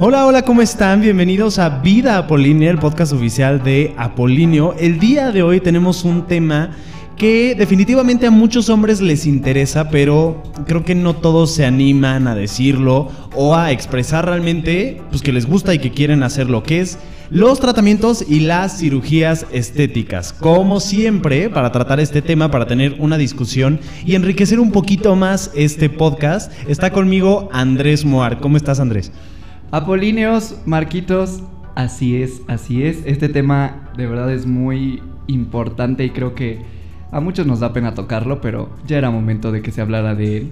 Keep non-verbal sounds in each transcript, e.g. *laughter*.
Hola, hola, ¿cómo están? Bienvenidos a Vida Apolínea, el podcast oficial de Apolinio. El día de hoy tenemos un tema que definitivamente a muchos hombres les interesa, pero creo que no todos se animan a decirlo o a expresar realmente pues, que les gusta y que quieren hacer lo que es los tratamientos y las cirugías estéticas. Como siempre, para tratar este tema, para tener una discusión y enriquecer un poquito más este podcast, está conmigo Andrés Moar. ¿Cómo estás, Andrés? Apolíneos, Marquitos, así es, así es. Este tema de verdad es muy importante y creo que a muchos nos da pena tocarlo, pero ya era momento de que se hablara de él.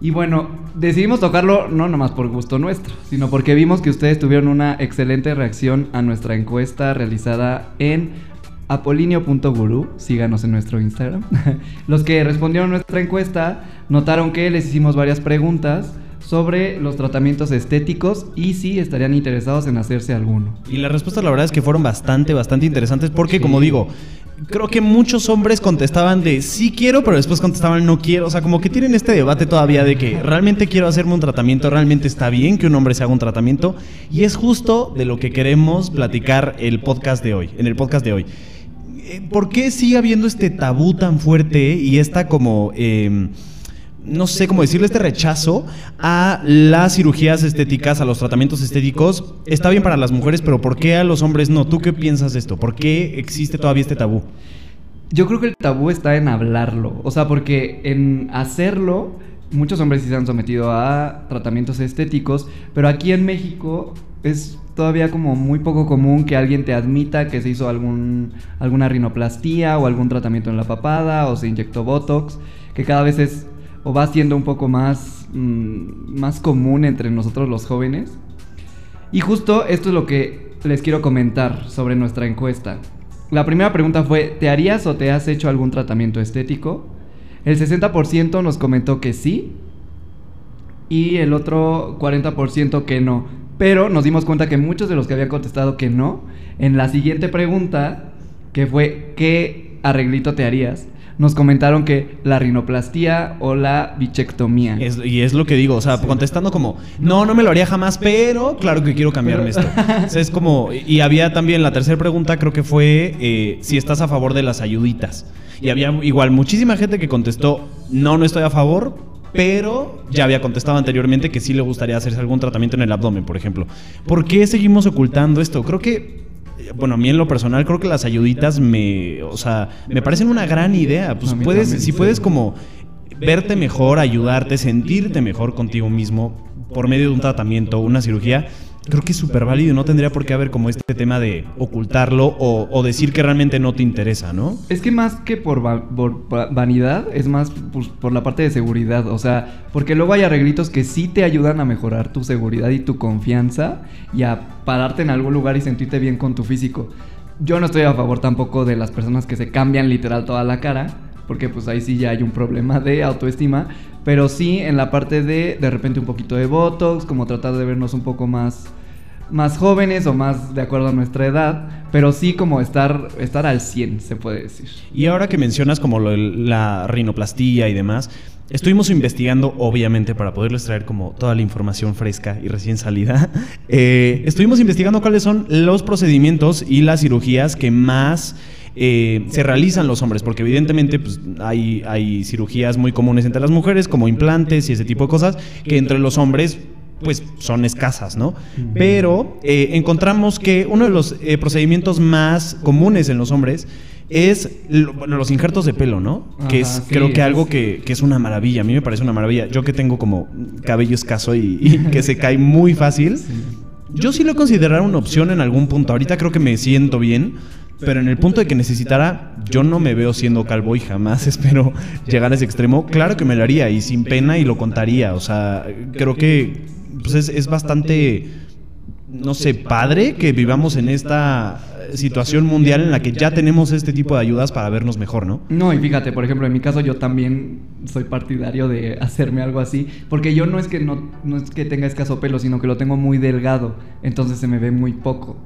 Y bueno, decidimos tocarlo no nomás por gusto nuestro, sino porque vimos que ustedes tuvieron una excelente reacción a nuestra encuesta realizada en apolinio.guru, síganos en nuestro Instagram. *laughs* Los que respondieron a nuestra encuesta notaron que les hicimos varias preguntas sobre los tratamientos estéticos y si estarían interesados en hacerse alguno. Y las respuestas la verdad es que fueron bastante, bastante interesantes porque como digo, creo que muchos hombres contestaban de sí quiero, pero después contestaban no quiero. O sea, como que tienen este debate todavía de que realmente quiero hacerme un tratamiento, realmente está bien que un hombre se haga un tratamiento. Y es justo de lo que queremos platicar el podcast de hoy, en el podcast de hoy. Eh, ¿Por qué sigue habiendo este tabú tan fuerte y esta como... Em, no sé cómo decirle, este rechazo a las cirugías estéticas, a los tratamientos estéticos, está bien para las mujeres, pero ¿por qué a los hombres no? ¿Tú qué piensas de esto? ¿Por qué existe todavía este tabú? Yo creo que el tabú está en hablarlo, o sea, porque en hacerlo, muchos hombres sí se han sometido a tratamientos estéticos, pero aquí en México es todavía como muy poco común que alguien te admita que se hizo algún, alguna rinoplastía o algún tratamiento en la papada o se inyectó Botox, que cada vez es o va siendo un poco más, mm, más común entre nosotros los jóvenes. Y justo esto es lo que les quiero comentar sobre nuestra encuesta. La primera pregunta fue, ¿te harías o te has hecho algún tratamiento estético? El 60% nos comentó que sí y el otro 40% que no. Pero nos dimos cuenta que muchos de los que habían contestado que no, en la siguiente pregunta, que fue ¿qué arreglito te harías? Nos comentaron que la rinoplastía o la bichectomía. y es lo que digo, o sea, contestando como, no, no me lo haría jamás, pero claro que quiero cambiarme esto. *laughs* es como, y había también la tercera pregunta, creo que fue eh, si estás a favor de las ayuditas. Y había igual muchísima gente que contestó, no, no estoy a favor, pero ya había contestado anteriormente que sí le gustaría hacerse algún tratamiento en el abdomen, por ejemplo. ¿Por qué seguimos ocultando esto? Creo que bueno, a mí en lo personal creo que las ayuditas me, o sea, me parecen una gran idea. Pues puedes, si puedes como verte mejor, ayudarte, sentirte mejor contigo mismo por medio de un tratamiento, una cirugía, creo que es súper válido. No tendría por qué haber como este tema de ocultarlo o, decir que realmente no te interesa, ¿no? Es que más que por, vanidad, es más pues, por la parte de seguridad. O sea, porque luego hay arreglitos que sí te ayudan a mejorar tu seguridad y tu confianza y a pararte en algún lugar y sentirte bien con tu físico. Yo no estoy a favor tampoco de las personas que se cambian literal toda la cara, porque pues ahí sí ya hay un problema de autoestima, pero sí en la parte de de repente un poquito de botox, como tratar de vernos un poco más más jóvenes o más de acuerdo a nuestra edad, pero sí como estar, estar al 100, se puede decir. Y ahora que mencionas como la rinoplastía y demás, estuvimos investigando, obviamente, para poderles traer como toda la información fresca y recién salida, *laughs* eh, estuvimos investigando cuáles son los procedimientos y las cirugías que más... Eh, se realizan los hombres, porque evidentemente pues, hay, hay cirugías muy comunes entre las mujeres, como implantes y ese tipo de cosas, que entre los hombres pues son escasas, ¿no? Pero eh, encontramos que uno de los eh, procedimientos más comunes en los hombres es los injertos de pelo, ¿no? que es creo que algo que, es una maravilla. A mí me parece una maravilla. Yo que tengo como cabello escaso y, *laughs* que se cae muy fácil, yo sí lo consideraría una opción en algún punto. Ahorita creo que me siento bien. Pero en el punto de que necesitara, yo no me veo siendo calvo y jamás *laughs* espero llegar a ese extremo. Claro que me lo haría y sin pena y lo contaría. O sea, creo que pues es, bastante, no sé, padre que vivamos en esta situación mundial en la que ya tenemos este tipo de ayudas para vernos mejor, ¿no? No, y fíjate, por ejemplo, en mi caso yo también soy partidario de *laughs* hacerme algo así, porque yo no es que no, no es que tenga escaso pelo, sino que lo tengo muy delgado, entonces se me ve muy poco.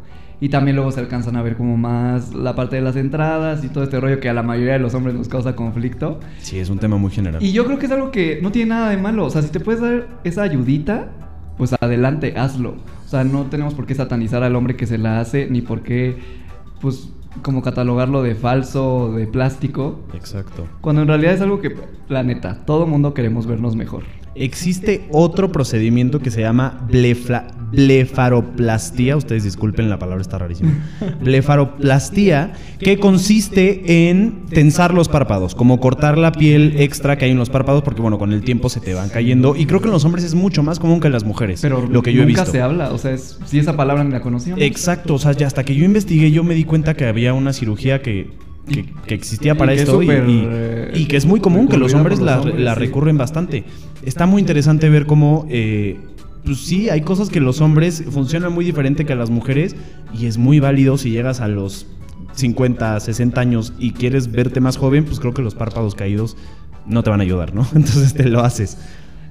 Y también luego se alcanzan a ver como más la parte de las entradas y todo este rollo que a la mayoría de los hombres nos causa conflicto. Sí, es un tema muy general. Y yo creo que es algo que no tiene nada de malo. O sea, si te puedes dar esa ayudita, pues adelante, hazlo. O sea, no tenemos por qué satanizar al hombre que se la hace, ni por qué, pues, como catalogarlo de falso o de plástico. Exacto. Cuando en realidad es algo que, la neta, todo mundo queremos vernos mejor. Existe otro procedimiento que se llama blefla- blefaroplastía. Ustedes disculpen, la palabra está rarísima. *laughs* Blefaroplastía, que consiste en tensar los párpados, como cortar la piel extra que hay en los párpados, porque bueno, con el tiempo se te van cayendo. Y creo que en los hombres es mucho más común que en las mujeres. Pero lo que yo he nunca visto. se habla, o sea, es, si esa palabra ni la conocíamos. Exacto, o sea, ya hasta que yo investigué, yo me di cuenta que había una cirugía que, que, que existía Y para que es esto y, y- eh, y que es muy común que los hombres la, los hombres, la sí. recurren bastante. Está muy interesante ver cómo, eh, pues sí, hay cosas que los hombres funcionan muy diferente que las mujeres y es muy válido si llegas a los 50, 60 años y quieres verte más joven, pues creo que los párpados caídos no te van a ayudar, ¿no? *laughs* Entonces te lo haces.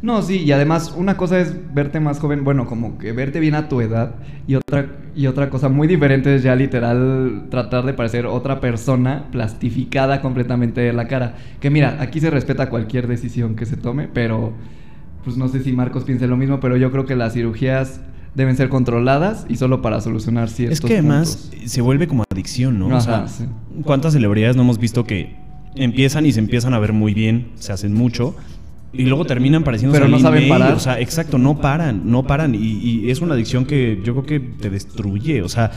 No, sí, y además una cosa es verte más joven, bueno, como que verte bien a tu edad, y otra, y otra cosa muy diferente es ya literal tratar de parecer otra persona plastificada completamente de la cara. Que mira, aquí se respeta cualquier decisión que se tome, pero pues no sé si Marcos piense lo mismo, pero yo creo que las cirugías deben ser controladas y solo para solucionar ciertos Es que además puntos. se vuelve como adicción, ¿no? o sea, sí. ¿cuántas celebridades no hemos visto que empiezan y se empiezan a ver muy bien, se hacen mucho y luego terminan pareciendo Pero no saben parar. O sea, exacto, no paran, no paran y, y es una adicción que yo creo que te destruye, o sea.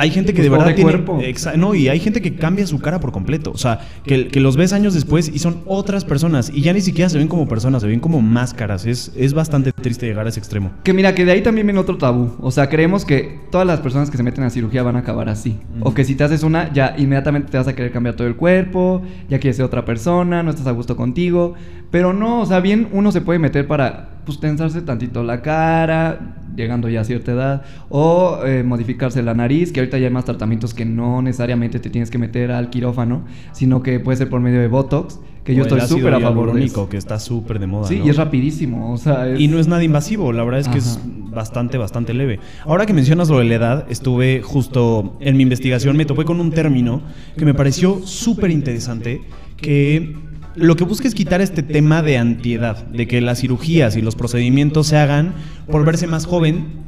Hay gente que Pues de verdad tiene, cuerpo. exa- no, y hay gente que cambia su cara por completo. O sea, que, que los ves años después y son otras personas. Y ya ni siquiera se ven como personas, se ven como máscaras. Es, es bastante triste llegar a ese extremo. Que mira, que de ahí también viene otro tabú. O sea, creemos que todas las personas que se meten a cirugía van a acabar así. O que si te haces una, ya inmediatamente te vas a querer cambiar todo el cuerpo, ya quieres ser otra persona, no estás a gusto contigo. Pero no, o sea, bien uno se puede meter para, pues, tensarse tantito la cara, llegando ya a cierta edad, o eh, modificarse la nariz, que ahorita ya hay más tratamientos que no necesariamente te tienes que meter al quirófano, sino que puede ser por medio de Botox, que yo O estoy súper a favor de eso. que está súper de moda. Sí, ¿no? y es rapidísimo, o sea, es... Y no es nada invasivo, la verdad es que es bastante, bastante leve. Ahora que mencionas lo de la edad, estuve justo en mi investigación, me topé con un término que me pareció súper interesante, que lo que busca es quitar este tema de antiedad, de que las cirugías y los procedimientos se hagan por verse más joven.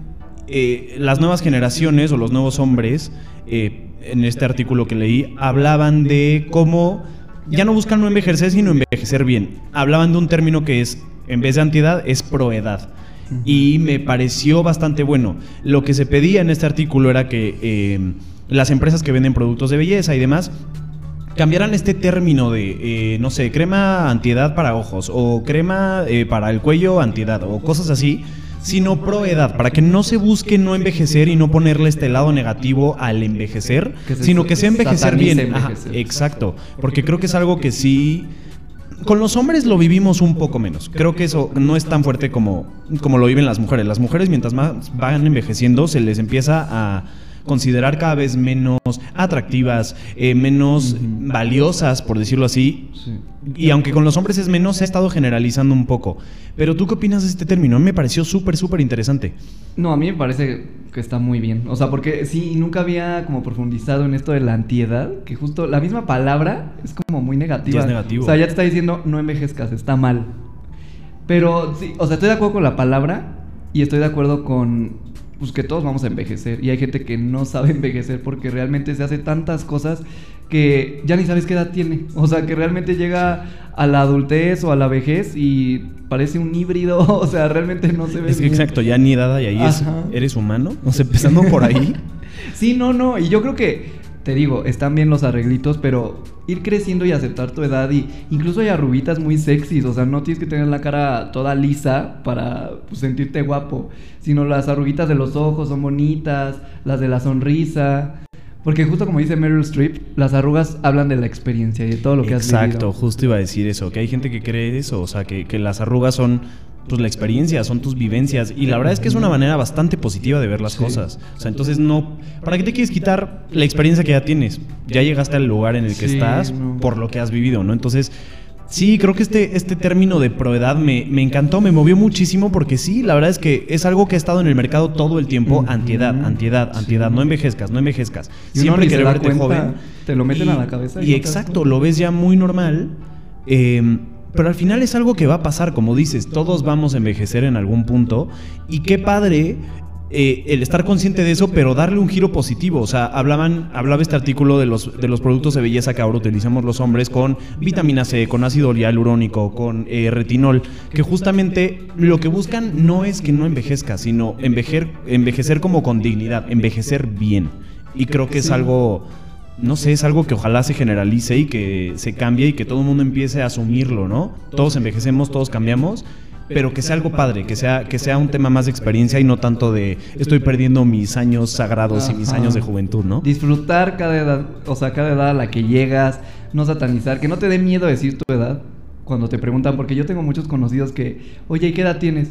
Eh, las nuevas generaciones o los nuevos hombres, eh, en este artículo que leí, hablaban de cómo ya no buscan no envejecer, sino envejecer bien. Hablaban de un término que es, en vez de antiedad, es proedad. Y me pareció bastante bueno. Lo que se pedía en este artículo era que eh, las empresas que venden productos de belleza y demás cambiaran este término de, eh, no sé, crema antiedad para ojos o crema eh, para el cuello antiedad o cosas así, sino proedad, para que no se busque no envejecer y no ponerle este lado negativo al envejecer, Que se sino que sea envejecer bien. Ajá, exacto, porque creo que es algo que sí... Con los hombres lo vivimos un poco menos. Creo que eso no es tan fuerte como, como lo viven las mujeres. Las mujeres mientras más van envejeciendo se les empieza a considerar cada vez menos atractivas, eh, menos valiosas, por decirlo así. Sí. Y aunque con los hombres es menos, se ha estado generalizando un poco. Pero tú qué opinas de este término? A mí me pareció súper, súper interesante. No, a mí me parece que está muy bien. O sea, porque sí, nunca había como profundizado en esto de la antiedad, que justo la misma palabra es como muy negativa. Ya es negativo. O sea, ya te está diciendo no envejezcas, está mal. Pero sí, o sea, estoy de acuerdo con la palabra y estoy de acuerdo con pues que todos vamos a envejecer y hay gente que no sabe *laughs* envejecer porque realmente se hace tantas cosas que ya ni sabes qué edad tiene. O sea, que realmente llega a la adultez o a la vejez y parece un híbrido, *laughs* o sea, realmente no se ve Es que bien. exacto, ya ni dada y ahí es, eres humano. O sea, empezando por ahí. *laughs* Sí, no, no. Y yo creo que, te digo, están bien los arreglitos, pero ir creciendo y aceptar tu edad. Y incluso hay arruguitas muy sexys. O sea, no tienes que tener la cara toda lisa para pues, sentirte guapo. Sino las arruguitas de los ojos son bonitas, las de la sonrisa. Porque justo como dice Meryl Streep, las arrugas hablan de la experiencia y de todo lo que has Exacto, vivido. justo iba a decir eso, que hay gente que cree eso, o sea, que las arrugas son pues la experiencia, son tus vivencias y la verdad es que es una manera bastante positiva de ver las Sí. cosas. O sea, entonces no, ¿para qué te quieres quitar la experiencia que ya tienes? Ya llegaste al lugar en el que Sí, estás no. por lo que has vivido, ¿no? Entonces, sí, creo que este, este término de proedad me, me encantó, me movió muchísimo porque sí, la verdad es que es algo que ha estado en el mercado todo el tiempo, antiedad, antiedad, Sí. antiedad, no envejezcas, no envejezcas. Y Siempre querer verte joven. te lo meten a la cabeza y no exacto, lo ves ya muy normal. eh, pero al final es algo que va a pasar, como dices, todos vamos a envejecer en algún punto y qué padre eh, el estar consciente de eso, pero darle un giro positivo. O sea, hablaban, hablaba este artículo de los, de los productos de belleza que ahora utilizamos los hombres con vitamina C, con ácido hialurónico, con eh, retinol, que justamente lo que buscan no es que no envejezca, sino envejecer, envejecer como con dignidad, envejecer bien. Y creo que es algo no sé, es algo que ojalá se generalice y que se cambie y que todo el mundo empiece a asumirlo, ¿no? Todos envejecemos, todos cambiamos, pero que sea algo padre, que sea, que sea un tema más de experiencia y no tanto de estoy perdiendo mis años sagrados y mis años de juventud, ¿no? Disfrutar cada edad, o sea, cada edad a la que llegas, no satanizar, que no te dé miedo decir tu edad cuando te preguntan, porque yo tengo muchos conocidos que, oye, ¿y qué edad tienes?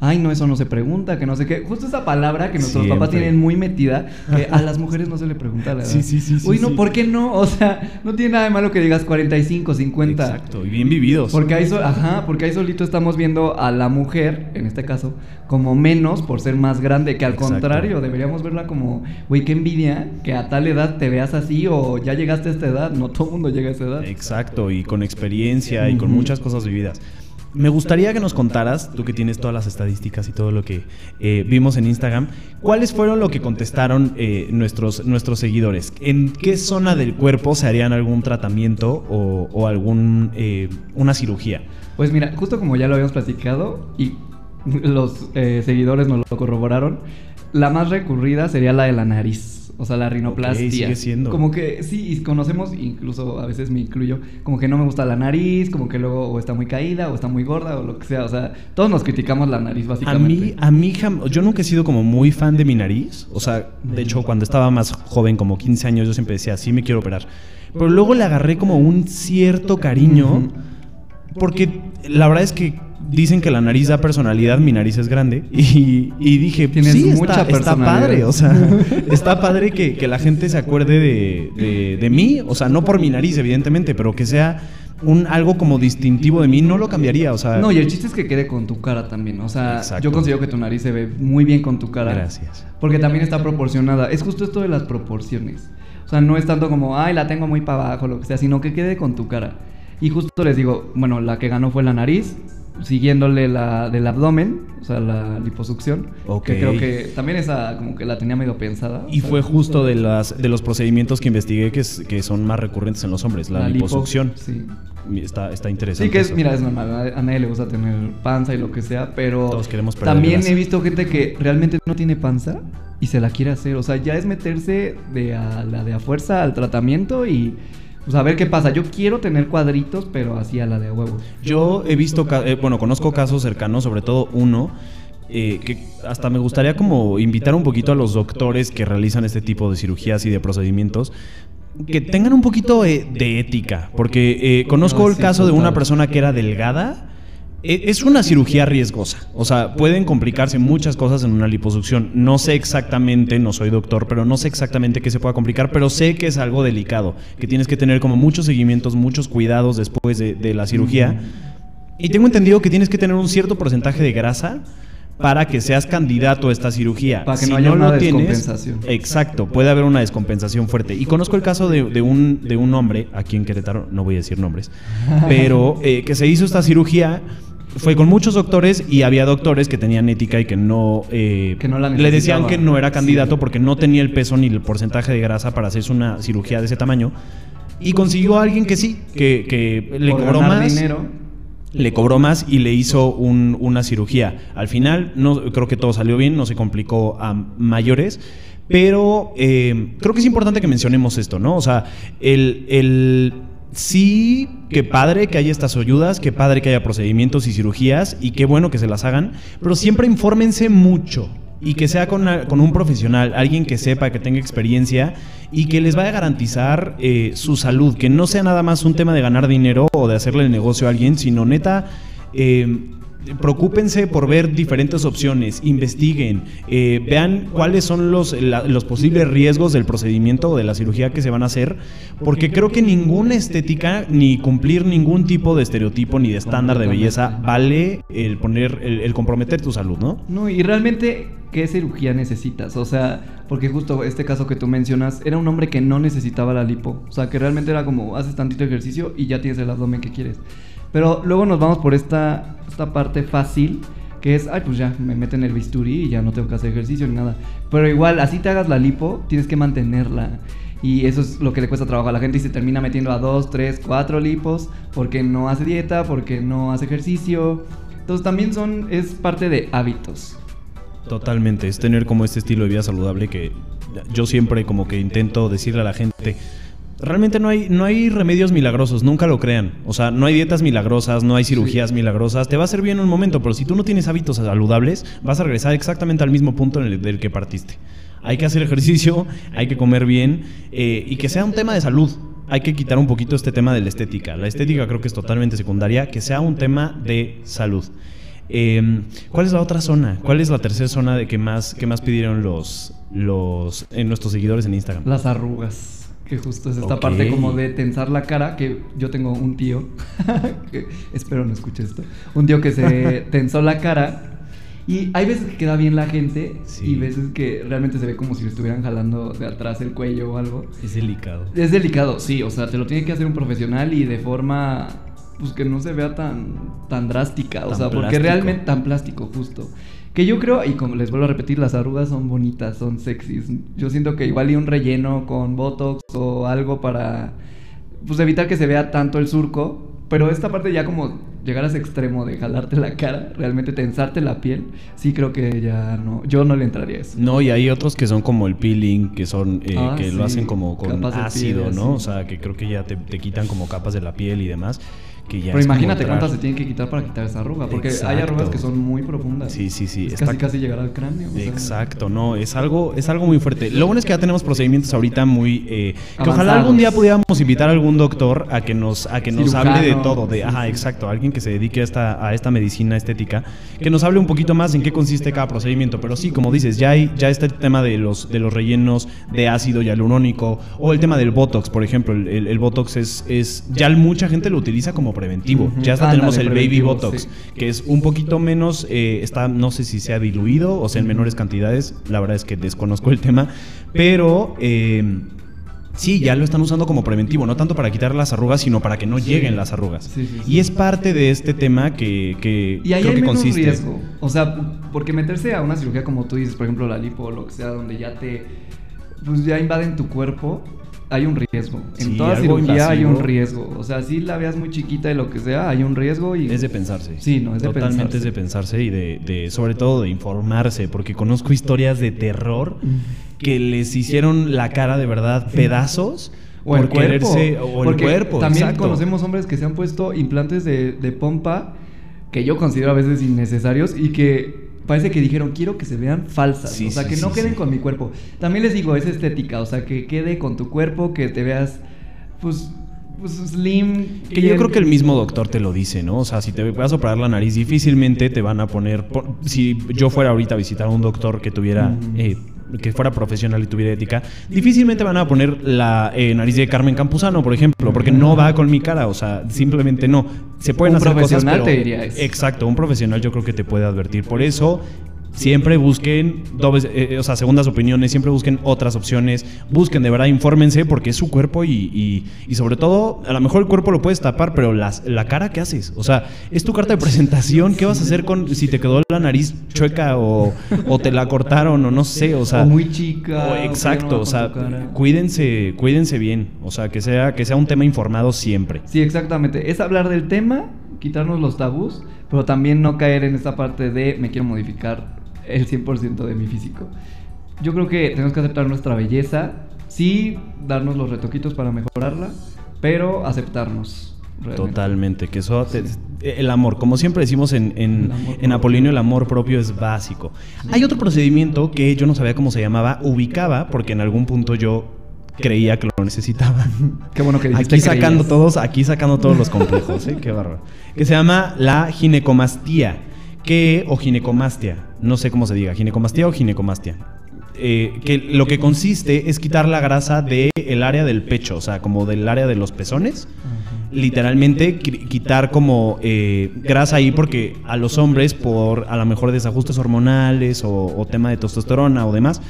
Ay, no, eso no se pregunta, que no sé qué. Justo esa palabra que nuestros papás tienen muy metida, que a las *laughs* mujeres no se le pregunta la edad. Sí, sí, sí, sí, Uy, no, sí. ¿por qué no? O sea, no tiene nada de malo que digas 45, 50. Exacto, y bien vividos. Porque ahí, so- ajá, porque ahí solito estamos viendo a la mujer, en este caso, como menos por ser más grande, que al Exacto. contrario, deberíamos verla como, güey, qué envidia que a tal edad te veas así o ya llegaste a esta edad. No todo el mundo llega a esa edad. Exacto, y con experiencia y con muchas cosas vividas. Me gustaría que nos contaras, tú que tienes todas las estadísticas y todo lo que eh, vimos en Instagram, ¿cuáles fueron lo que contestaron eh, nuestros, nuestros seguidores? ¿En qué zona del cuerpo se harían algún tratamiento o, o algún, eh, una cirugía? Pues mira, justo como ya lo habíamos platicado y los eh, seguidores nos lo corroboraron, la más recurrida sería la de la nariz. O sea, la rinoplastia. Sigue siendo. Como que sí, y conocemos, incluso a veces me incluyo, como que no me gusta la nariz, como que luego o está muy caída, o está muy gorda, o lo que sea. O sea, todos nos criticamos la nariz, A básicamente. mí, a mí jam- yo nunca he sido como muy fan de mi nariz. O sea, de hecho, cuando estaba más joven, como 15 años, yo siempre decía, sí me quiero operar. Pero luego le agarré como un cierto cariño. Porque la verdad es que dicen que la nariz da personalidad, mi nariz es grande. Y, y dije, Tienes sí, mucha está, está padre. O sea, *laughs* está padre que, que la gente se acuerde de, de- de mí. O sea, no por mi nariz, evidentemente, pero que sea un, algo como distintivo de mí. No lo cambiaría. O sea, No, y el chiste es que quede con tu cara también. O sea, Exacto. yo considero que tu nariz se ve muy bien con tu cara. Gracias. Porque también está proporcionada. Es justo esto de las proporciones. O sea, no es tanto como, ay, la tengo muy para abajo, lo que sea, sino que quede con tu cara. Y justo les digo, bueno, la que ganó fue la nariz, siguiéndole la del abdomen, o sea, la liposucción. Ok. Que creo que también esa como que la tenía medio pensada. Y o sea, fue justo de, las, de los procedimientos que investigué que, es- que son más recurrentes en los hombres, la, lipo- liposucción. Sí. Está, está interesante. Sí, que es, eso. mira, es normal. A a nadie le gusta tener panza y lo que sea, pero Todos queremos perder también grasa. he visto gente que realmente no tiene panza y se la quiere hacer. O sea, ya es meterse de a la de a fuerza al tratamiento y pues a ver qué pasa. Yo quiero tener cuadritos, pero así a la de a huevo. Yo he visto, eh, bueno, conozco casos cercanos, sobre todo uno, eh, que hasta me gustaría como invitar un poquito a los doctores que realizan este tipo de cirugías y de procedimientos. Que tengan un poquito eh, de ética, porque eh, conozco No, el caso de una persona que era delgada. E- Es una cirugía riesgosa, o sea, pueden complicarse muchas cosas en una liposucción. No sé exactamente, no soy doctor, pero no sé exactamente qué se pueda complicar, pero sé que es algo delicado, que tienes que tener como muchos seguimientos, muchos cuidados después de, de la cirugía. Y tengo entendido que tienes que tener un cierto porcentaje de grasa para que seas candidato a esta cirugía. Para que no haya una descompensación. Exacto, puede haber una descompensación fuerte. Y conozco el caso de, de un, de un hombre, aquí en Querétaro, no voy a decir nombres, pero eh, que se hizo esta cirugía. Fue con muchos doctores y había doctores que tenían ética y que no, eh, Que no la le decían que no era candidato porque no tenía el peso ni el porcentaje de grasa para hacerse una cirugía de ese tamaño. Y consiguió a alguien que sí, que, que le cobró más dinero. le cobró más y le hizo un- una cirugía. Al final, no, creo que todo salió bien, no se complicó a mayores. Pero eh, creo que es importante que mencionemos esto, ¿no? O sea, el, el sí, qué padre que haya estas ayudas, qué padre que haya procedimientos y cirugías y qué bueno que se las hagan, pero siempre infórmense mucho y que sea con, con un profesional, alguien que sepa, que tenga experiencia y que les vaya a garantizar eh, su salud, que no sea nada más un tema de ganar dinero o de hacerle el negocio a alguien, sino neta, eh, preocúpense por ver diferentes opciones, investiguen, eh, vean cuáles son los, los posibles riesgos del procedimiento o de la cirugía que se van a hacer, porque creo que ninguna estética ni cumplir ningún tipo de estereotipo ni de estándar de belleza vale el poner, el, el comprometer tu salud, ¿no? No, y realmente, ¿qué cirugía necesitas? O sea, porque justo este caso que tú mencionas, era un hombre que no necesitaba la lipo. O sea, que realmente era como, haces tantito ejercicio y ya tienes el abdomen que quieres. Pero luego nos vamos por esta, esta parte fácil, que es, ay, pues ya, me meten el bisturí y ya no tengo que hacer ejercicio ni nada. Pero igual, así te hagas la lipo, tienes que mantenerla. Y eso es lo que le cuesta trabajo a la gente y se termina metiendo a dos, tres, cuatro lipos porque no hace dieta, porque no hace ejercicio. Entonces también son, es parte de hábitos. Totalmente, es tener como este estilo de vida saludable que yo siempre como que intento decirle a la gente, realmente no hay, no hay remedios milagrosos, nunca lo crean. O sea, no hay dietas milagrosas, no hay cirugías milagrosas. Te va a bien en un momento, pero si tú no tienes hábitos saludables, vas a regresar exactamente al mismo punto en el del que partiste. Hay que hacer ejercicio, hay que comer bien eh, y que sea un tema de salud. Hay que quitar un poquito este tema de la estética. La estética creo que es totalmente secundaria, que sea un tema de salud. Em, ¿Cuál es la otra zona? ¿Cuál es la tercera zona de que más, que más pidieron los, los en nuestros seguidores en Instagram? Las arrugas. Que justo es esta parte como de tensar la cara, que yo tengo un tío, *laughs* que espero no escuche esto, un tío que se *laughs* tensó la cara y hay veces que queda bien la gente Sí. y veces que realmente se ve como si le estuvieran jalando de atrás el cuello o algo. Es delicado. Es delicado, sí, o sea, te lo tiene que hacer un profesional y de forma pues que no se vea tan tan drástica, o sea, porque realmente tan plástico justo. Que yo creo, y como les vuelvo a repetir, las arrugas son bonitas, son sexys. Yo siento que igual y un relleno con botox o algo para pues evitar que se vea tanto el surco, pero esta parte ya como llegar a ese extremo de jalarte la cara, realmente tensarte la piel, sí creo que ya no, yo no le entraría a eso. No, y hay otros que son como el peeling, que son eh, Ah, que sí, lo hacen como con capas ácido, piel, ¿no? O sea, que creo que ya te, te quitan como capas de la piel y demás. Que ya Pero es imagínate cuántas se tienen que quitar para quitar esa arruga, porque hay arrugas que son muy profundas. Sí, sí, sí. Es está- casi casi llegar al cráneo. o sea, Exacto, no, es algo, es algo muy fuerte. Lo bueno es que ya tenemos procedimientos ahorita muy eh, que ojalá algún día pudiéramos invitar a algún doctor a que nos, a que nos hable de todo, de sí, ajá, sí. exacto, alguien que se dedique a esta, a esta medicina estética, que nos hable un poquito más en qué consiste cada procedimiento. Pero sí, como dices, ya hay, ya está el tema de los, de los rellenos de ácido hialurónico, o el tema del Botox, por ejemplo. El, el- el Botox es, es, ya mucha gente lo utiliza como preventivo. Ya hasta tenemos el baby Botox sí. que es un poquito menos, eh, está, no sé si sea diluido o sea en menores cantidades, la verdad es que desconozco el tema, pero eh, sí, ya lo están usando como preventivo, no tanto para quitar las arrugas, sino para que no Sí. lleguen las arrugas. Sí, sí, sí. Y es parte de este tema que, que Y ahí creo hay que menos consiste. riesgo. O sea, porque meterse a una cirugía como tú dices, por ejemplo, la lipo o lo que sea, donde ya te. Pues ya invaden tu cuerpo, hay un riesgo. En Sí, toda cirugía hay un riesgo. O sea, si la veas muy chiquita y lo que sea, hay un riesgo y. Es de pensarse. Sí, no, es de Totalmente pensarse. es de pensarse y de, de- sobre todo de informarse, porque conozco historias de terror que les hicieron la cara de verdad pedazos O el por cuerpo. quererse- o el Porque cuerpo. También exacto. conocemos hombres que se han puesto implantes de, de pompa que yo considero a veces innecesarios y que parece que dijeron quiero que se vean falsas. Sí, o sea, sí, que no sí, queden con mi cuerpo. También les digo, es estética. O sea, que quede con tu cuerpo, que te veas, pues, pues slim. Que yo creo que el mismo doctor te lo dice, ¿no? O sea, si te vas a operar la nariz, difícilmente te van a poner. por- si yo fuera ahorita a visitar a un doctor que tuviera. Eh, que fuera profesional y tuviera ética, difícilmente van a poner la eh, nariz de Carmen Campuzano, por ejemplo, porque no va con mi cara, o sea, simplemente no. Se pueden Un hacer cosas, profesional pero- te diría eso. Exacto, un profesional yo creo que te puede advertir. Por eso, siempre busquen dobles, eh, o sea, segundas opiniones, siempre busquen otras opciones, busquen de verdad, infórmense porque es su cuerpo y, y- y sobre todo, a lo mejor el cuerpo lo puedes tapar, pero las- la cara, ¿qué haces? O sea, es tu carta de presentación, ¿qué vas a hacer con si te quedó la nariz chueca o, o te la cortaron o no sé? O sea, o muy chica. o que exacto, o sea, cuídense, cuídense bien, o sea, que sea, que sea un tema informado siempre. Sí, exactamente. Es hablar del tema, quitarnos los tabús, pero también no caer en esta parte de me quiero modificar el 100% de mi físico. Yo creo que tenemos que aceptar nuestra belleza, sí, darnos los retoquitos para mejorarla, pero aceptarnos. realmente. Totalmente, que eso te- el amor, como siempre decimos en, en, en. Apolinio, el amor propio es básico. Hay otro procedimiento que yo no sabía cómo se llamaba, ubicaba, porque en algún punto yo creía que lo necesitaba. *laughs* Qué bueno que dijiste Aquí sacando creías. todos, aquí sacando todos los complejos, ¿eh? Qué bárbaro. *laughs* Que se llama la ginecomastía, que o ginecomastia, no sé cómo se diga, ginecomastía o ginecomastia. Eh, que lo que consiste es quitar la grasa del área del pecho, o sea, como del área de los pezones. Literalmente qui- quitar como eh, grasa ahí porque a los hombres por a lo mejor desajustes hormonales o, o tema de testosterona o demás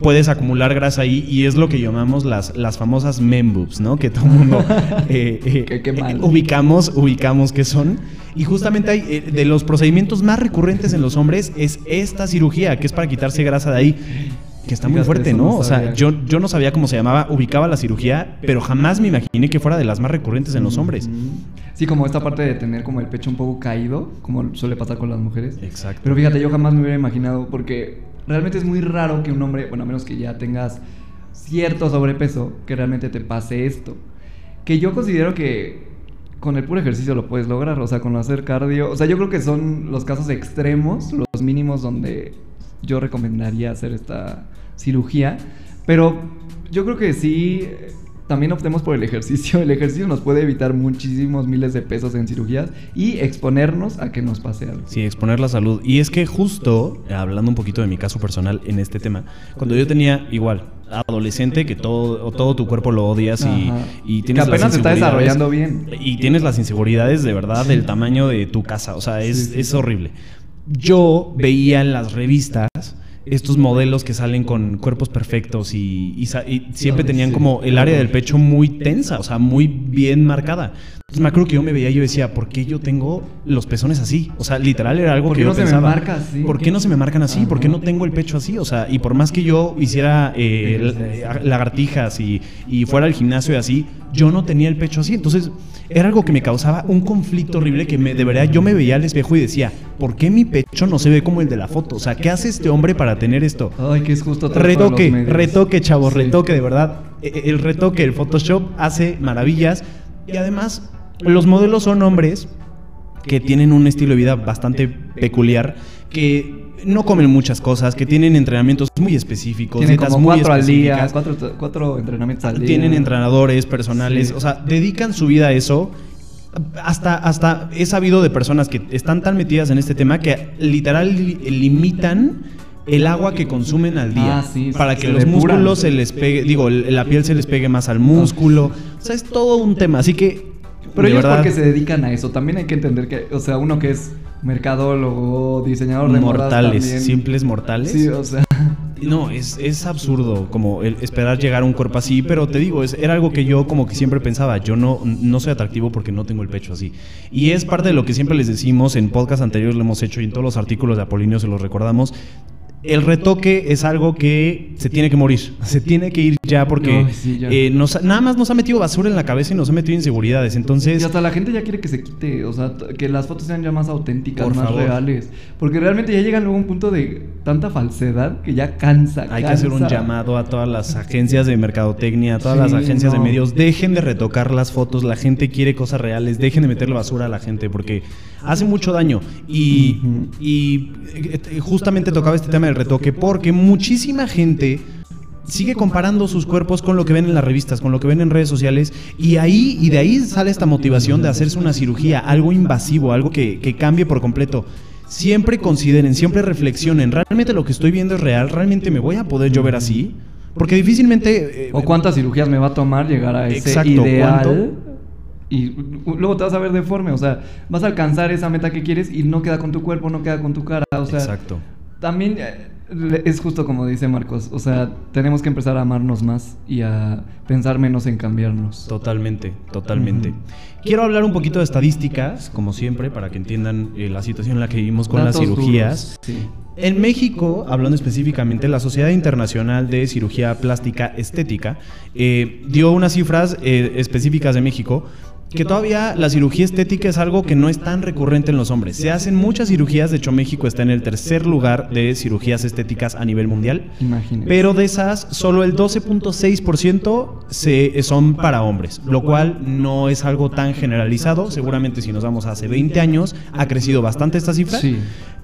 puedes acumular grasa ahí y es lo que llamamos las, las famosas memboobs, ¿no? Que todo el mundo *laughs* eh, eh, Qué- qué mal. eh, ubicamos, ubicamos que son. Y justamente hay, eh, de los procedimientos más recurrentes en los hombres es esta cirugía, que es para quitarse grasa de ahí. Que está muy fuerte, ¿no? o sea, yo, yo no sabía cómo se llamaba, ubicaba la cirugía, pero jamás me imaginé que fuera de las más recurrentes en los hombres. Sí, como esta parte de tener como el pecho un poco caído, como suele pasar con las mujeres. Exacto. Pero fíjate, yo jamás me hubiera imaginado, porque realmente es muy raro que un hombre, bueno, a menos que ya tengas cierto sobrepeso, que realmente te pase esto. Que yo considero que con el puro ejercicio lo puedes lograr, o sea, con hacer cardio. O sea, yo creo que son los casos extremos, los mínimos donde yo recomendaría hacer esta cirugía. Pero yo creo que sí, también optemos por el ejercicio. *laughs* El ejercicio nos puede evitar muchísimos miles de pesos en cirugías y exponernos a que nos pase algo. Sí, exponer la salud. Y es que justo, hablando un poquito de mi caso personal en este tema, cuando yo tenía igual, adolescente, que todo, todo tu cuerpo lo odias y, y Que tienes las apenas se está desarrollando bien. Y tienes las inseguridades de verdad del tamaño de tu casa. O sea, es, Sí, sí, es horrible. Yo veía en las revistas estos modelos que salen con cuerpos perfectos y, y y siempre tenían como el área del pecho muy tensa, o sea, muy bien marcada. Entonces me acuerdo que yo me veía y yo decía, ¿por qué yo tengo los pezones así? O sea, literal era algo ¿Por que qué yo no se me pensaba. marca así? ¿Por qué no se me marcan así? ¿Por qué no tengo el pecho así? O sea, y por más que yo hiciera eh, la- lagartijas y, y fuera al gimnasio y así, yo no tenía el pecho así. Entonces, era algo que me causaba un conflicto horrible que me, de verdad yo me veía al espejo y decía, ¿por qué mi pecho no se ve como el de la foto? O sea, ¿qué hace este hombre para tener esto? Ay, que es justo Retoque, por retoque, chavos, Sí. retoque, de verdad. E- El retoque, el Photoshop hace maravillas. Y además, los modelos son hombres que tienen un estilo de vida bastante peculiar, que no comen muchas cosas, que tienen entrenamientos muy específicos, Tienen como muy cuatro al día, cuatro, cuatro entrenamientos al día. Tienen entrenadores personales, Sí. o sea, dedican su vida a eso. Hasta, hasta he sabido de personas que están tan metidas en este tema que literal li- limitan el agua que consumen al día Ah, sí, para que los depuran. músculos se les pegue, digo, la piel se les pegue más al músculo. O sea, es todo un tema, así que Pero de ellos verdad, porque se dedican a eso. También hay que entender que, o sea, uno que es mercadólogo, diseñador de modas mortales, también. simples mortales. Sí, o sea, *laughs* No, es, es absurdo como el esperar llegar a un cuerpo así, pero te digo, es, era algo que yo como que siempre pensaba, yo no, no soy atractivo porque no tengo el pecho así. Y es parte de lo que siempre les decimos, en podcast anteriores lo hemos hecho y en todos los artículos de Apolinio se los recordamos. El retoque es algo que se tiene que morir, *laughs* se tiene que ir ya porque No, sí, ya. eh, nos nada más nos ha metido basura en la cabeza y nos ha metido inseguridades. Entonces, y hasta la gente ya quiere que se quite, o sea, que las fotos sean ya más auténticas, Por más favor. reales. Porque realmente ya llegan luego a un punto de tanta falsedad que ya cansa. Hay que hacer un llamado a todas las agencias de mercotecnia, a todas Sí, las agencias de medios. Dejen de retocar las fotos. La gente quiere cosas reales. Dejen de meterle basura a la gente porque hace mucho daño. Y, y, eh, justamente tocaba este tema del retoque porque muchísima gente sigue comparando sus cuerpos con lo que ven en las revistas, con lo que ven en redes sociales, y ahí y de ahí sale esta motivación de hacerse una cirugía, algo invasivo, algo que, que cambie por completo. Siempre consideren, siempre reflexionen, ¿realmente lo que estoy viendo es real? ¿Realmente me voy a poder yo ver así? Porque difícilmente... eh, O cuántas cirugías me va a tomar llegar a ese Exacto, ideal. ¿cuánto? Y luego te vas a ver deforme, o sea, vas a alcanzar esa meta que quieres y no queda con tu cuerpo, no queda con tu cara, o sea, Exacto. también eh, es justo como dice Marcos, o sea, tenemos que empezar a amarnos más y a pensar menos en cambiarnos. Totalmente, totalmente. Quiero hablar un poquito de estadísticas, como siempre, para que entiendan eh, la situación en la que vivimos con Datos las cirugías. sí. En México, hablando específicamente, la Sociedad Internacional de Cirugía Plástica Estética eh, dio unas cifras eh, específicas de México que todavía la cirugía estética es algo que no es tan recurrente en los hombres. Se hacen muchas cirugías, de hecho México está en el tercer lugar de cirugías estéticas a nivel mundial. Imagínate. Pero de esas, solo el 12.6% se, son para hombres, lo cual no es algo tan generalizado. Seguramente si nos vamos a hace 20 años, ha crecido bastante esta cifra. Sí.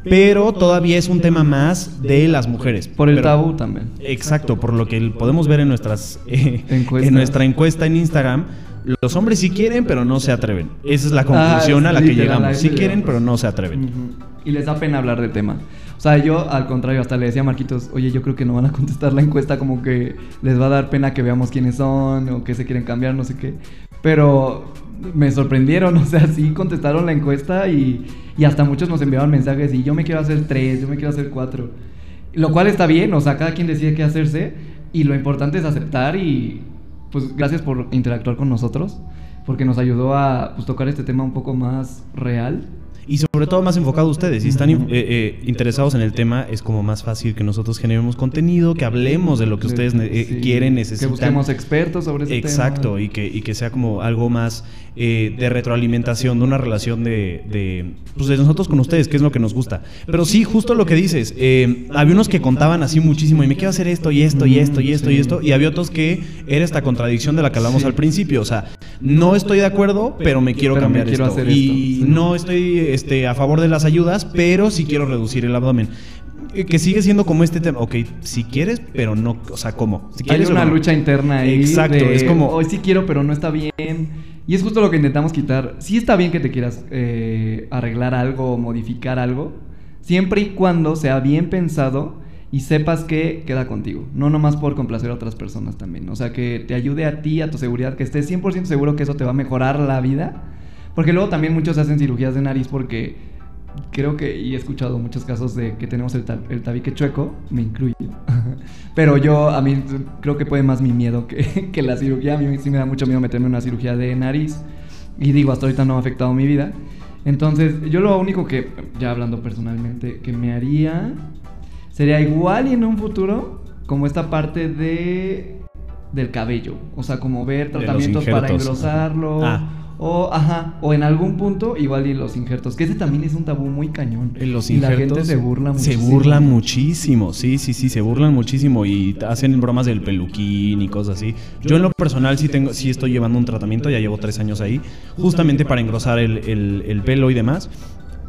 Pero todavía es un tema más de las mujeres. Por el Pero- tabú también. Exacto, por lo que podemos ver en nuestras eh, en nuestra encuesta en Instagram. Los hombres sí quieren, pero no se atreven. Esa es la conclusión Ah, a la que llegamos. Sí quieren, pero no se atreven. Y les da pena hablar del tema. O sea, yo al contrario, hasta le decía a Marquitos, oye, yo creo que no van a contestar la encuesta como que les va a dar pena que veamos quiénes son o que se quieren cambiar, no sé qué. Pero me sorprendieron, *laughs* o sea, sí contestaron la encuesta y, y hasta muchos nos enviaron mensajes y yo me quiero hacer tres, yo me quiero hacer cuatro. Lo cual está bien, o sea, cada quien decide qué hacerse. Y lo importante es aceptar y pues gracias por interactuar con nosotros, porque nos ayudó a pues, tocar este tema un poco más real y sobre todo más enfocado a ustedes. Si están eh, eh, interesados en el tema, es como más fácil que nosotros generemos contenido, que hablemos de lo que ustedes eh, quieren, necesitan. Que busquemos expertos sobre ese Exacto, y que, y que sea como algo más de retroalimentación, de una relación de, de, pues de nosotros con ustedes, que es lo que nos gusta. Pero sí, justo lo que dices, había unos que contaban así muchísimo, y me quiero hacer esto, y esto, y esto, y esto, y esto, y había otros que era esta contradicción de la que hablamos al principio. O sea, no estoy de acuerdo, pero me quiero cambiar esto. y no estoy este, a favor de las ayudas, pero sí quiero reducir el abdomen. Eh, que sigue siendo como este tema, ok, si quieres, pero no, o sea, ¿cómo? Si quieres Hay una lucha interna ahí. Exacto, es como... Hoy sí quiero, pero no está bien. Y es justo lo que intentamos quitar. Sí está bien que te quieras eh, arreglar algo o modificar algo, siempre y cuando sea bien pensado y sepas que queda contigo. No nomás por complacer a otras personas también. O sea, que te ayude a ti, a tu seguridad, que estés 100% seguro que eso te va a mejorar la vida porque luego también muchos hacen cirugías de nariz porque creo que, y he escuchado muchos casos de que tenemos el, el tabique chueco, me incluyo. *laughs* Pero yo, a mí creo que puede más mi miedo que, *laughs* que, la cirugía. A mí sí me da mucho miedo meterme en una cirugía de nariz. Y digo, hasta ahorita no ha afectado mi vida. Entonces, yo lo único que, ya hablando personalmente, que me haría sería igual y en un futuro, como esta parte de del cabello. O sea, como ver tratamientos para engrosarlo. Ah o, ajá, o en algún punto, igual y los injertos, que ese también es un tabú muy cañón. Los y la gente se burla muchísimo. Se burlan muchísimo, sí, sí, sí, se burlan muchísimo y hacen bromas del peluquín y cosas así. Yo en lo personal sí, tengo, sí estoy llevando un tratamiento, ya llevo tres años ahí, justamente para engrosar el, el pelo y demás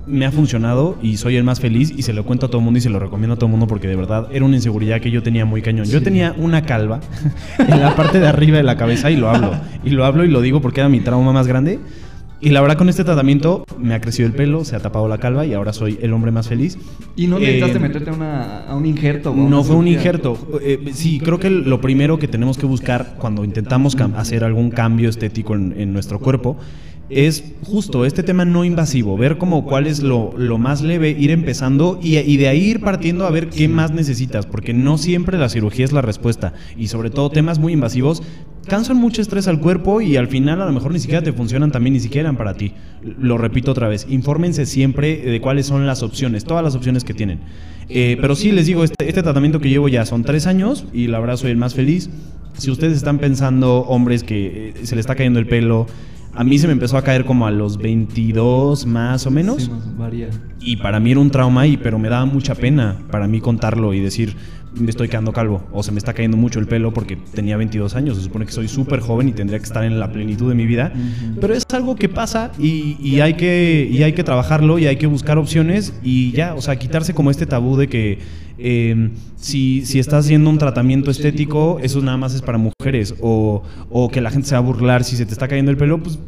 me ha funcionado y soy el más feliz y se lo cuento a todo el mundo y se lo recomiendo a todo el mundo porque de verdad era una inseguridad que yo tenía muy cañón. Yo tenía una calva *laughs* en la parte de arriba de la cabeza y lo hablo. Y lo hablo y lo digo porque era mi trauma más grande. Y la verdad con este tratamiento me ha crecido el pelo, se ha tapado la calva y ahora soy el hombre más feliz. ¿Y no necesitaste eh, meterte a, un injerto? No fue un injerto. Eh, sí, creo que lo primero que tenemos que buscar cuando intentamos hacer algún cambio estético en nuestro cuerpo es justo este tema no invasivo, ver como cuál es lo, más leve, ir empezando y, de ahí ir partiendo a ver qué más necesitas, porque no siempre la cirugía es la respuesta y sobre todo temas muy invasivos cansan mucho estrés al cuerpo y al final a lo mejor ni siquiera te funcionan también, ni siquiera para ti. Lo repito otra vez, infórmense siempre de cuáles son las opciones, todas las opciones que tienen. Eh, pero sí, les digo, este, este tratamiento que llevo ya son tres años y la verdad soy el más feliz. Si ustedes están pensando, hombres, que eh, se le está cayendo el pelo, a mí se me empezó a caer como a los 22 más o menos. Y para mí era un trauma y pero me daba mucha pena para mí contarlo y decir, me estoy quedando calvo o se me está cayendo mucho el pelo porque tenía 22 años. Se supone que soy súper joven y tendría que estar en la plenitud de mi vida. Pero es algo que pasa y, hay que, y hay que trabajarlo y hay que buscar opciones y ya, o sea, quitarse como este tabú de que em, si, si estás haciendo un tratamiento estético, eso nada más es para mujeres o, o que la gente se va a burlar si se te está cayendo el pelo, pues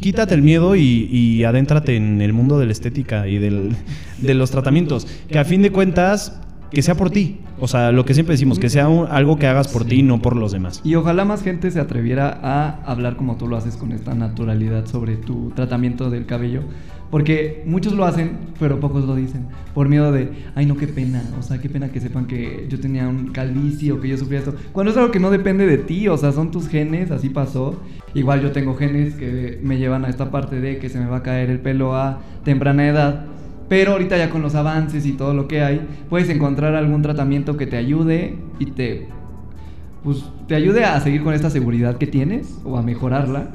quítate el miedo y, y, adéntrate en el mundo de la estética y del, de los tratamientos. Que a fin de cuentas, que sea por ti. O sea, lo que siempre decimos, que sea algo que hagas por ti y no por los demás. Y ojalá más gente se atreviera a hablar como tú lo haces con esta naturalidad sobre tu tratamiento del cabello. Porque muchos lo hacen, pero pocos lo dicen. Por miedo de, ay no, qué pena. O sea, qué pena que sepan que yo tenía un calvicie o que yo sufría esto. Cuando es algo que no depende de ti, o sea, son tus genes, así pasó. Igual yo tengo genes que me llevan a esta parte de que se me va a caer el pelo a temprana edad pero ahorita ya con los avances y todo lo que hay, puedes encontrar algún tratamiento que te ayude y te, pues, te ayude a seguir con esta seguridad que tienes o a mejorarla.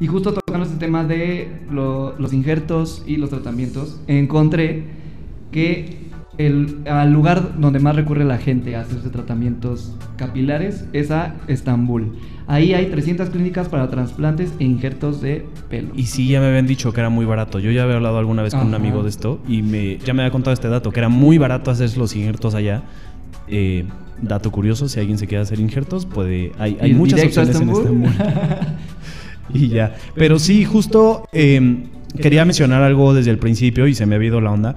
Y justo tocando este tema de los injertos y los tratamientos, encontré que el al lugar donde más recurre la gente a hacerse tratamientos capilares es a Estambul. Ahí hay 300 clínicas para trasplantes e injertos de pelo. Y sí, ya me habían dicho que era muy barato. Yo ya había hablado alguna vez con un amigo de esto y me, ya me había contado este dato, que era muy barato hacer los injertos allá. Eh, dato curioso, si alguien se quiere hacer injertos, puede... Hay, hay muchas opciones en Estambul. *laughs* y ya. Pero sí, justo em, quería mencionar algo desde el principio y se me ha ido la onda.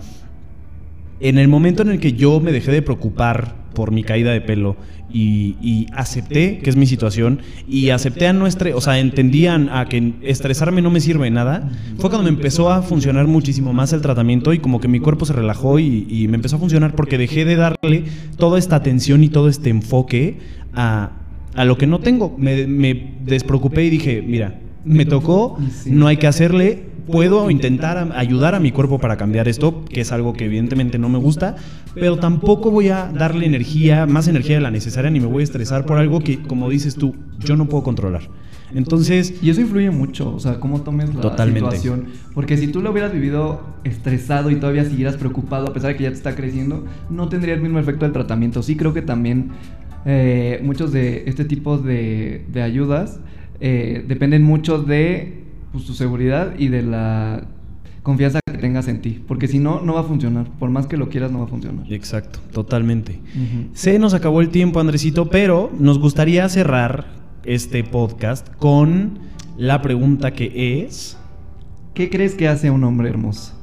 En el momento en el que yo me dejé de preocupar por mi caída de pelo y, acepté que es mi situación y acepté a nuestra, o sea, entendían a que estresarme no me sirve de nada, fue cuando me empezó a funcionar muchísimo más el tratamiento y como que mi cuerpo se relajó y, y me empezó a funcionar porque dejé de darle toda esta atención y todo este enfoque a, a lo que no tengo. Me, me despreocupé y dije, mira, me tocó, no hay que hacerle, puedo intentar ayudar a mi cuerpo para cambiar esto, que es algo que evidentemente no me gusta, pero tampoco voy a darle energía, más energía de la necesaria, ni me voy a estresar por algo que, como dices tú, yo no puedo controlar. Entonces, Y eso influye mucho, o sea, cómo tomes la Totalmente. situación. Porque si tú lo hubieras vivido estresado y todavía siguieras preocupado, a pesar de que ya te está creciendo, no tendría el mismo efecto del tratamiento. Sí creo que también eh, muchos de este tipo de, de ayudas eh, dependen mucho de pues, tu seguridad y de la confianza que tengas en ti. Porque si no, no va a funcionar. Por más que lo quieras, no va a funcionar. exacto, totalmente. Se nos acabó el tiempo, Andresito, pero nos gustaría cerrar este podcast con la pregunta que es... ¿Qué crees que hace un hombre hermoso?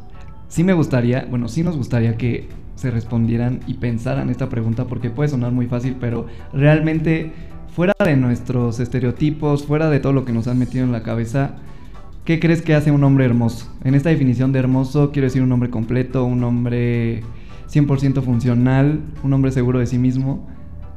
Sí me gustaría, bueno, sí nos gustaría que se respondieran y pensaran esta pregunta porque puede sonar muy fácil, pero realmente fuera de nuestros estereotipos, fuera de todo lo que nos han metido en la cabeza, ¿qué crees que hace un hombre hermoso? En esta definición de hermoso quiero decir un hombre completo, un hombre 100% funcional, un hombre seguro de sí mismo.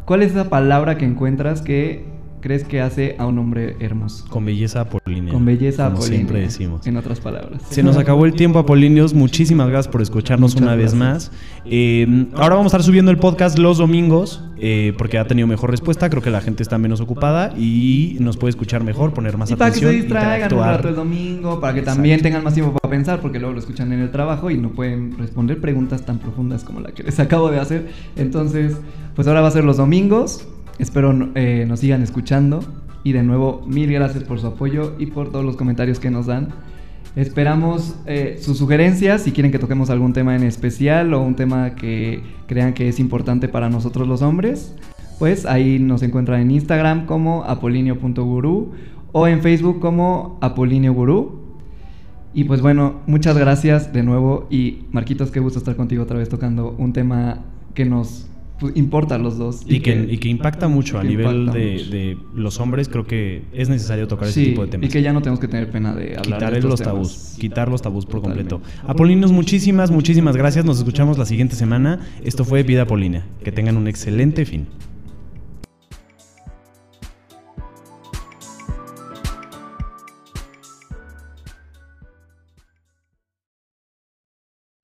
¿Cuál es esa palabra que encuentras que crees que hace a un hombre hermoso? Con belleza apolínea. Con belleza como apolínea, siempre decimos. En otras palabras. Se nos acabó el tiempo, Apolíneos. Muchísimas gracias por escucharnos Muchas una vez más. Eh, ahora vamos a estar subiendo el podcast los domingos eh, porque ha tenido mejor respuesta. Creo que la gente está menos ocupada y nos puede escuchar mejor, poner más Y para que se atención. distraigan un rato el domingo, para que también tengan más tiempo para pensar, porque luego lo escuchan en el trabajo y no pueden responder preguntas tan profundas como la que les acabo de hacer. Entonces, pues ahora va a ser los domingos. Espero eh, nos sigan escuchando. Y de nuevo, mil gracias por su apoyo y por todos los comentarios que nos dan. Esperamos eh, sus sugerencias si quieren que toquemos algún tema en especial o un tema que crean que es importante para nosotros los hombres. Pues ahí nos encuentran en Instagram como apolinio.guru o en Facebook como Apolinio Gurú. Y pues bueno, muchas gracias de nuevo y Marquitos, qué gusto estar contigo otra vez tocando un tema que nos pues, importa a los dos. Y que, y que impacta mucho a nivel de, mucho. de los hombres. Creo que es necesario tocar ese tipo de temas. y que ya no tenemos que tener pena de hablar Quitar de estos los temas. tabús, quitar los tabús por Totalmente. completo. Apolinos, muchísimas, muchísimas gracias. Nos escuchamos la siguiente semana. Esto fue Vida Apolínea. Que tengan un excelente fin.